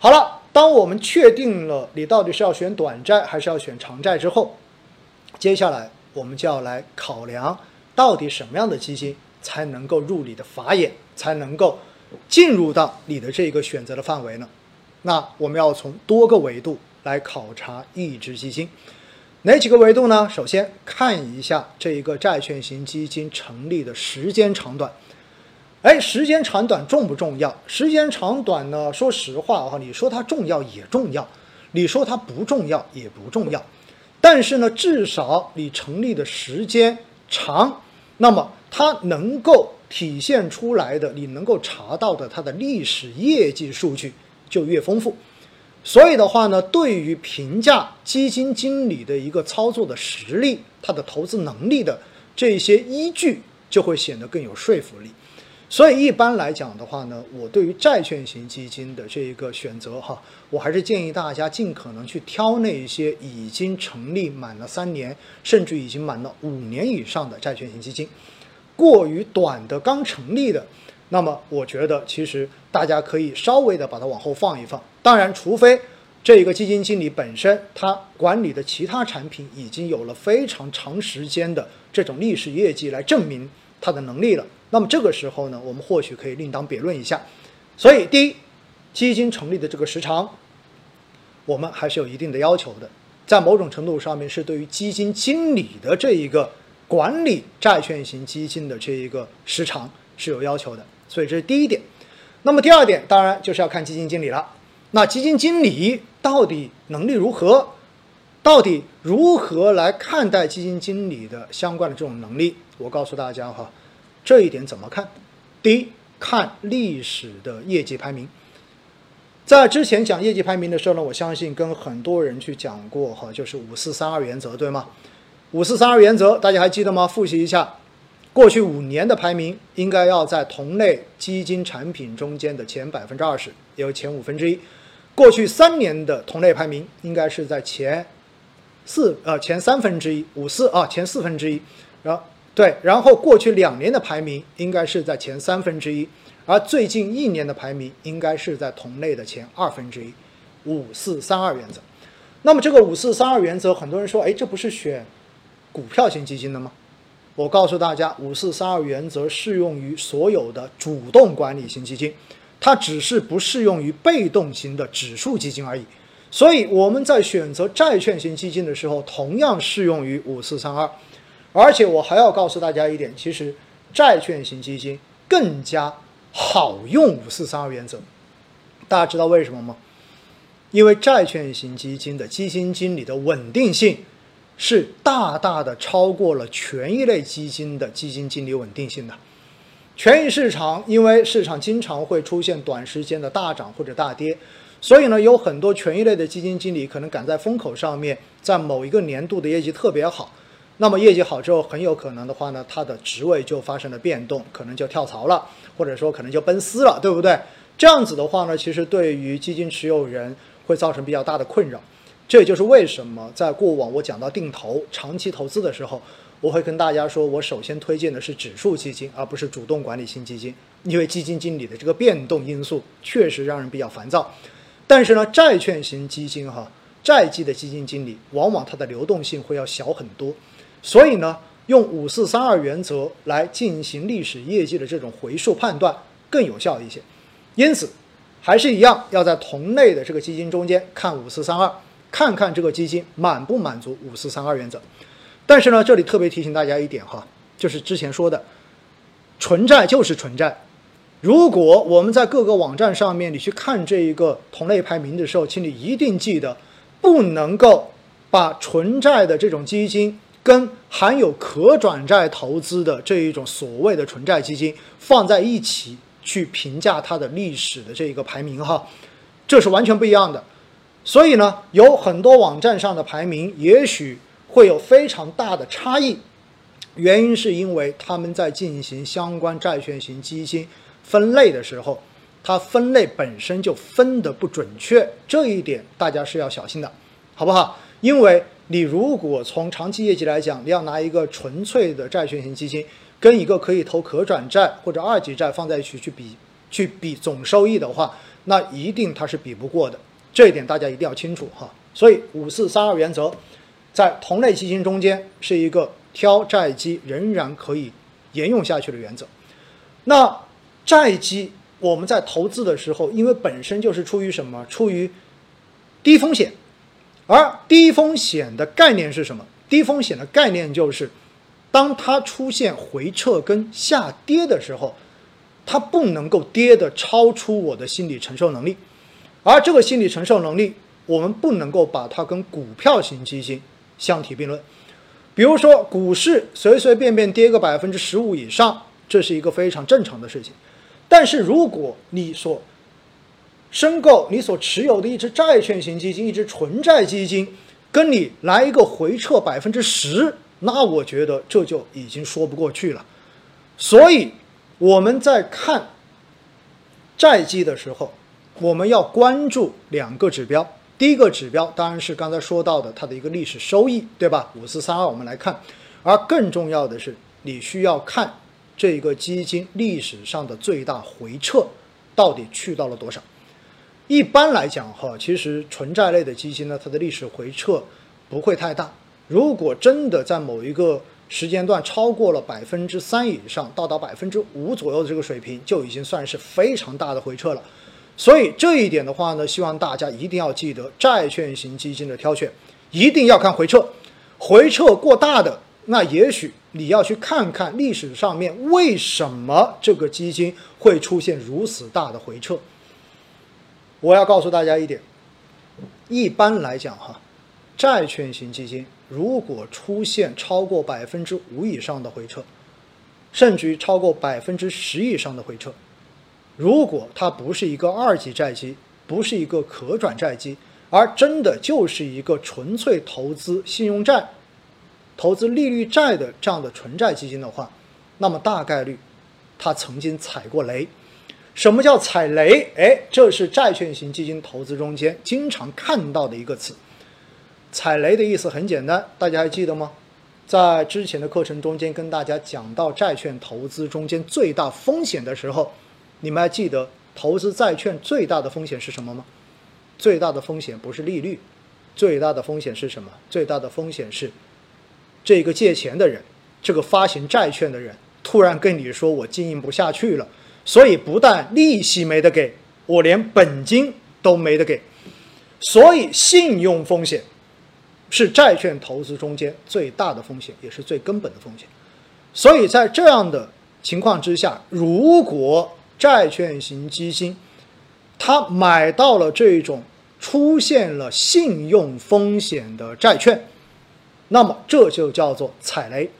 好了，当我们确定了你到底是要选短债还是要选长债之后，接下来我们就要来考量，到底什么样的基金才能够入你的法眼，才能够进入到你的这个选择的范围呢？那我们要从多个维度来考察一只基金，哪几个维度呢？首先看一下这一个债券型基金成立的时间长短。哎，时间长短重不重要？时间长短呢？说实话啊，你说它重要也重要，你说它不重要也不重要。但是呢，至少你成立的时间长，那么它能够体现出来的，你能够查到的它的历史业绩数据就越丰富。所以的话呢，对于评价基金经理的一个操作的实力、他的投资能力的这些依据，就会显得更有说服力。所以一般来讲的话呢，我对于债券型基金的这一个选择哈，我还是建议大家尽可能去挑那一些已经成立满了三年，甚至已经满了五年以上的债券型基金。过于短的刚成立的，那么我觉得其实大家可以稍微的把它往后放一放。当然，除非这一个基金经理本身他管理的其他产品已经有了非常长时间的这种历史业绩来证明他的能力了。那么这个时候呢，我们或许可以另当别论一下。所以，第一，基金成立的这个时长，我们还是有一定的要求的，在某种程度上面是对于基金经理的这一个管理债券型基金的这一个时长是有要求的。所以这是第一点。那么第二点，当然就是要看基金经理了。那基金经理到底能力如何？到底如何来看待基金经理的相关的这种能力？我告诉大家哈。这一点怎么看？第一，看历史的业绩排名。在之前讲业绩排名的时候呢，我相信跟很多人去讲过哈，就是五四三二原则，对吗？五四三二原则大家还记得吗？复习一下，过去五年的排名应该要在同类基金产品中间的前百分之二十，也有前五分之一。过去三年的同类排名应该是在前四呃前三分之一，五四啊前四分之一，然后。对，然后过去两年的排名应该是在前三分之一，而最近一年的排名应该是在同类的前二分之一，五四三二原则。那么这个五四三二原则，很多人说，哎，这不是选股票型基金的吗？我告诉大家，五四三二原则适用于所有的主动管理型基金，它只是不适用于被动型的指数基金而已。所以我们在选择债券型基金的时候，同样适用于五四三二。而且我还要告诉大家一点，其实债券型基金更加好用五四三二原则。大家知道为什么吗？因为债券型基金的基金经理的稳定性是大大的超过了权益类基金的基金经理稳定性的。权益市场因为市场经常会出现短时间的大涨或者大跌，所以呢，有很多权益类的基金经理可能赶在风口上面，在某一个年度的业绩特别好。那么业绩好之后，很有可能的话呢，他的职位就发生了变动，可能就跳槽了，或者说可能就奔私了，对不对？这样子的话呢，其实对于基金持有人会造成比较大的困扰。这也就是为什么在过往我讲到定投、长期投资的时候，我会跟大家说，我首先推荐的是指数基金，而不是主动管理型基金，因为基金经理的这个变动因素确实让人比较烦躁。但是呢，债券型基金哈，债基的基金经理往往它的流动性会要小很多。所以呢，用五四三二原则来进行历史业绩的这种回溯判断更有效一些。因此，还是一样要在同类的这个基金中间看五四三二，看看这个基金满不满足五四三二原则。但是呢，这里特别提醒大家一点哈，就是之前说的，纯债就是纯债。如果我们在各个网站上面你去看这一个同类排名的时候，请你一定记得，不能够把纯债的这种基金。跟含有可转债投资的这一种所谓的纯债基金放在一起去评价它的历史的这一个排名哈，这是完全不一样的。所以呢，有很多网站上的排名也许会有非常大的差异，原因是因为他们在进行相关债券型基金分类的时候，它分类本身就分得不准确，这一点大家是要小心的，好不好？因为你如果从长期业绩来讲，你要拿一个纯粹的债券型基金，跟一个可以投可转债或者二级债放在一起去比，去比总收益的话，那一定它是比不过的，这一点大家一定要清楚哈。所以五四三二原则，在同类基金中间是一个挑债基仍然可以沿用下去的原则。那债基我们在投资的时候，因为本身就是出于什么？出于低风险，而低风险的概念是什么？低风险的概念就是，当它出现回撤跟下跌的时候。它不能够跌的超出我的心理承受能力，而这个心理承受能力，我们不能够把它跟股票型基金相提并论。比如说，股市随随便便跌个百分之十五以上，这是一个非常正常的事情。但是，如果你所申购、你所持有的一只债券型基金、一只纯债基金，跟你来一个回撤百分之十，那我觉得这就已经说不过去了。所以。我们在看债基的时候，我们要关注两个指标。第一个指标当然是刚才说到的它的一个历史收益，对吧？五四三二，我们来看。而更重要的是，你需要看这个基金历史上的最大回撤到底去到了多少。一般来讲，哈，其实纯债类的基金呢，它的历史回撤不会太大。如果真的在某一个时间段超过了百分之三以上，到达百分之五左右的这个水平，就已经算是非常大的回撤了。所以这一点的话呢，希望大家一定要记得，债券型基金的挑选一定要看回撤，回撤过大的，那也许你要去看看历史上面为什么这个基金会出现如此大的回撤。我要告诉大家一点，一般来讲哈，债券型基金。如果出现超过百分之五以上的回撤，甚至于超过百分之十以上的回撤，如果它不是一个二级债基，不是一个可转债基，而真的就是一个纯粹投资信用债、投资利率债的这样的纯债基金的话，那么大概率它曾经踩过雷。什么叫踩雷？哎，这是债券型基金投资中间经常看到的一个词。踩雷的意思很简单，大家还记得吗？在之前的课程中间跟大家讲到债券投资中间最大风险的时候，你们还记得投资债券最大的风险是什么吗？最大的风险不是利率，最大的风险是什么？最大的风险是这个借钱的人，这个发行债券的人突然跟你说我经营不下去了，所以不但利息没得给，我连本金都没得给，所以信用风险。是债券投资中间最大的风险，也是最根本的风险。所以在这样的情况之下，如果债券型基金它买到了这种出现了信用风险的债券，那么这就叫做踩雷。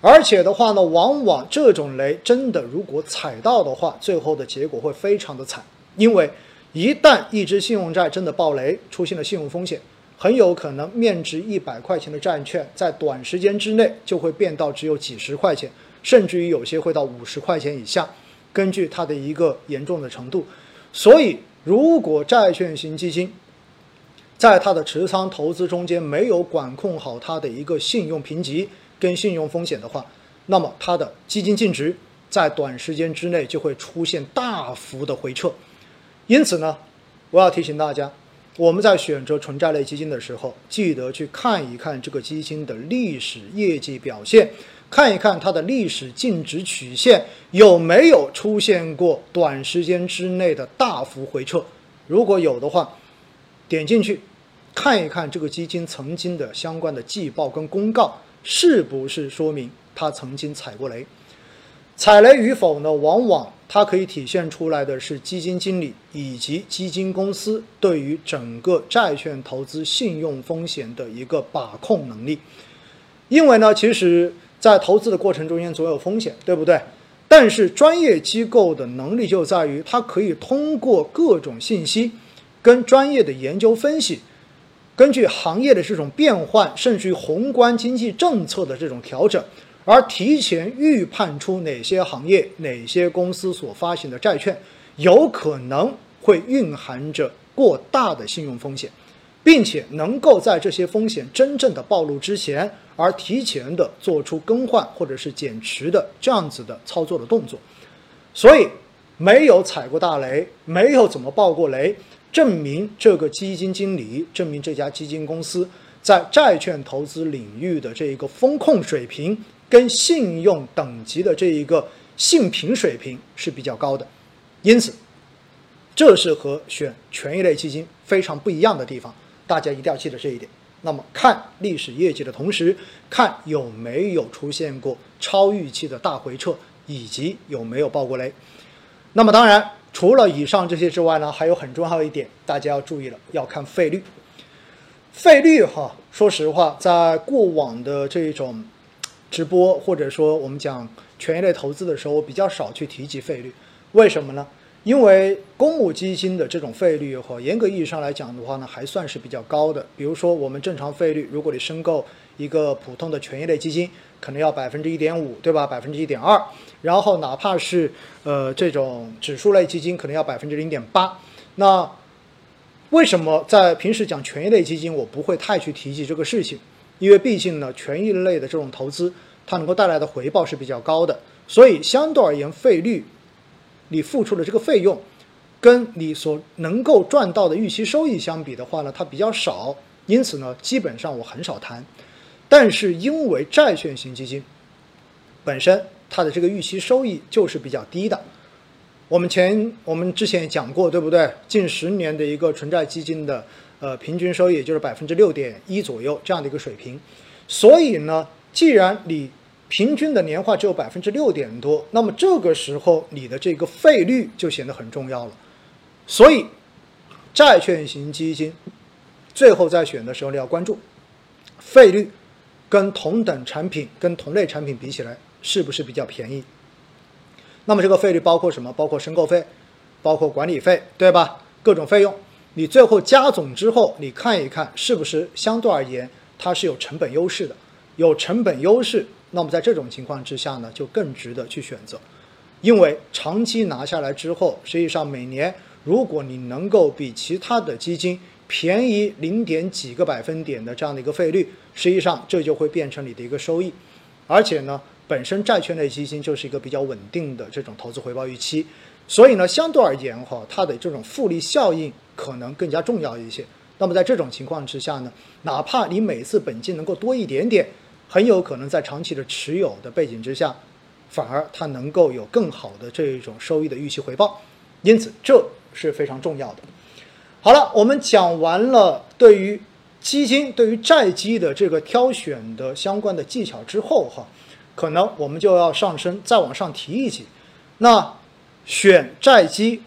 而且的话呢，往往这种雷真的如果踩到的话，最后的结果会非常的惨，因为一旦一只信用债真的爆雷，出现了信用风险。很有可能面值一百块钱的债券，在短时间之内就会变到只有几十块钱，甚至于有些会到五十块钱以下，根据它的一个严重的程度。所以，如果债券型基金在它的持仓投资中间没有管控好它的一个信用评级跟信用风险的话，那么它的基金净值在短时间之内就会出现大幅的回撤。因此呢，我要提醒大家。我们在选择纯债类基金的时候，记得去看一看这个基金的历史业绩表现，看一看它的历史净值曲线有没有出现过短时间之内的大幅回撤。如果有的话，点进去看一看这个基金曾经的相关的季报跟公告，是不是说明他曾经踩过雷？踩雷与否呢？往往它可以体现出来的是基金经理以及基金公司对于整个债券投资信用风险的一个把控能力。因为呢，其实，在投资的过程中间总有风险，对不对？但是专业机构的能力就在于，它可以通过各种信息跟专业的研究分析，根据行业的这种变换，甚至于宏观经济政策的这种调整。而提前预判出哪些行业、哪些公司所发行的债券有可能会蕴含着过大的信用风险，并且能够在这些风险真正的暴露之前，而提前的做出更换或者是减持的这样子的操作的动作。所以，没有踩过大雷，没有怎么爆过雷，证明这个基金经理，证明这家基金公司在债券投资领域的这一个风控水平跟信用等级的这一个信评水平是比较高的，因此，这是和选权益类基金非常不一样的地方，大家一定要记得这一点。那么看历史业绩的同时，看有没有出现过超预期的大回撤，以及有没有爆过雷。那么当然，除了以上这些之外呢，还有很重要一点，大家要注意了，要看费率。费率哈，说实话，在过往的这种直播或者说我们讲权益类投资的时候，我比较少去提及费率。为什么呢？因为公募基金的这种费率和严格意义上来讲的话呢，还算是比较高的。比如说，我们正常费率，如果你申购一个普通的权益类基金，可能要百分之一点五，对吧？百分之一点二。然后哪怕是呃这种指数类基金，可能要百分之零点八。那为什么在平时讲权益类基金，我不会太去提及这个事情？因为毕竟呢，权益类的这种投资，它能够带来的回报是比较高的，所以相对而言，费率你付出的这个费用，跟你所能够赚到的预期收益相比的话呢，它比较少。因此呢，基本上我很少谈。但是因为债券型基金本身它的这个预期收益就是比较低的，我们前我们之前也讲过，对不对？近十年的一个纯债基金的呃平均收益就是百分之六点一左右这样的一个水平，所以呢，既然你平均的年化只有百分之六点多，那么这个时候你的这个费率就显得很重要了。所以债券型基金最后在选的时候你要关注费率。跟同等产品、跟同类产品比起来，是不是比较便宜？那么这个费率包括什么？包括申购费，包括管理费，对吧？各种费用，你最后加总之后，你看一看是不是相对而言它是有成本优势的？有成本优势，那么在这种情况之下呢，就更值得去选择，因为长期拿下来之后，实际上每年如果你能够比其他的基金，便宜零点几个百分点的这样的一个费率，实际上这就会变成你的一个收益，而且呢，本身债券类基金就是一个比较稳定的这种投资回报预期，所以呢，相对而言哈，它的这种复利效应可能更加重要一些。那么在这种情况之下呢，哪怕你每次本金能够多一点点，很有可能在长期的持有的背景之下，反而它能够有更好的这种收益的预期回报，因此这是非常重要的。好了，我们讲完了对于基金、对于债基的这个挑选的相关的技巧之后，哈，可能我们就要上升，再往上提一级。那选债基，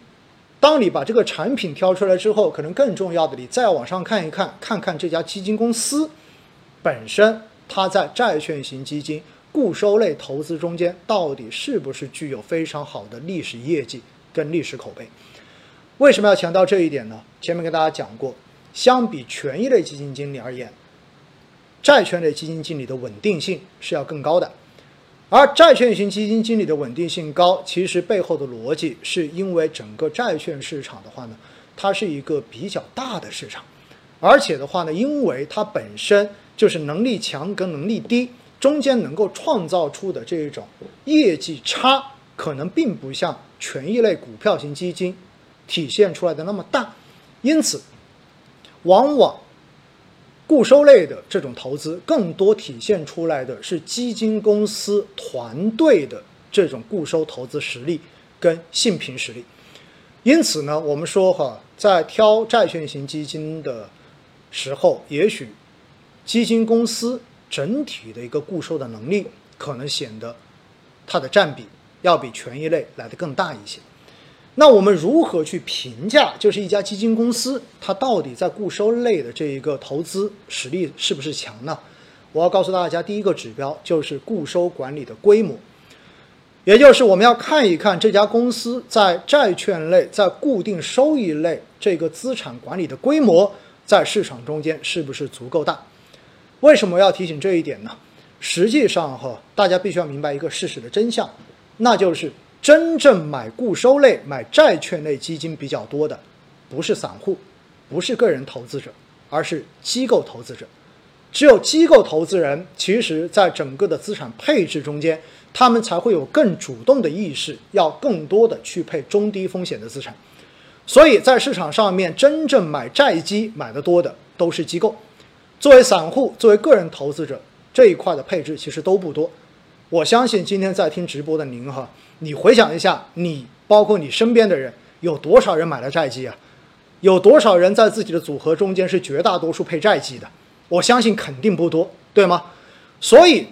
当你把这个产品挑出来之后，可能更重要的，你再往上看一看，看看这家基金公司本身，它在债券型基金固收类投资中间，到底是不是具有非常好的历史业绩跟历史口碑。为什么要强调这一点呢？前面跟大家讲过，相比权益类基金经理而言，债券类基金经理的稳定性是要更高的。而债券型基金经理的稳定性高，其实背后的逻辑是因为整个债券市场的话呢，它是一个比较大的市场，而且的话呢，因为它本身就是能力强跟能力低中间能够创造出的这一种业绩差，可能并不像权益类股票型基金。体现出来的那么大，因此，往往固收类的这种投资，更多体现出来的是基金公司团队的这种固收投资实力跟信评实力。因此呢，我们说哈，在挑债券型基金的时候，也许基金公司整体的一个固收的能力，可能显得它的占比要比权益类来的更大一些。那我们如何去评价，就是一家基金公司它到底在固收类的这一个投资实力是不是强呢？我要告诉大家，第一个指标就是固收管理的规模，也就是我们要看一看这家公司在债券类、在固定收益类这个资产管理的规模在市场中间是不是足够大。为什么要提醒这一点呢？实际上哈，大家必须要明白一个事实的真相，那就是。真正买固收类、买债券类基金比较多的，不是散户，不是个人投资者，而是机构投资者。只有机构投资人，其实在整个的资产配置中间，他们才会有更主动的意识，要更多的去配中低风险的资产。所以在市场上面，真正买债基买的多的都是机构。作为散户，作为个人投资者，这一块的配置其实都不多。我相信今天在听直播的您哈，你回想一下，你包括你身边的人，有多少人买了债基啊？有多少人在自己的组合中间是绝大多数配债基的？我相信肯定不多，对吗？所以，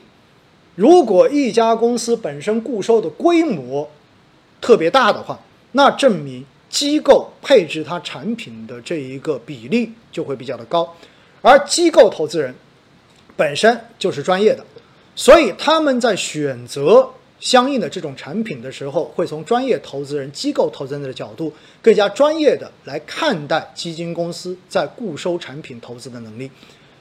如果一家公司本身固收的规模特别大的话，那证明。机构配置它产品的这一个比例就会比较的高，而机构投资人本身就是专业的，所以他们在选择相应的这种产品的时候，会从专业投资人、机构投资人的角度更加专业的来看待基金公司在固收产品投资的能力。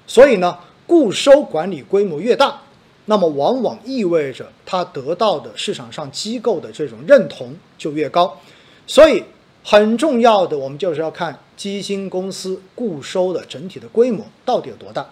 所以呢，固收管理规模越大，那么往往意味着它得到的市场上机构的这种认同就越高，所以。很重要的，我们就是要看基金公司固收的整体的规模到底有多大。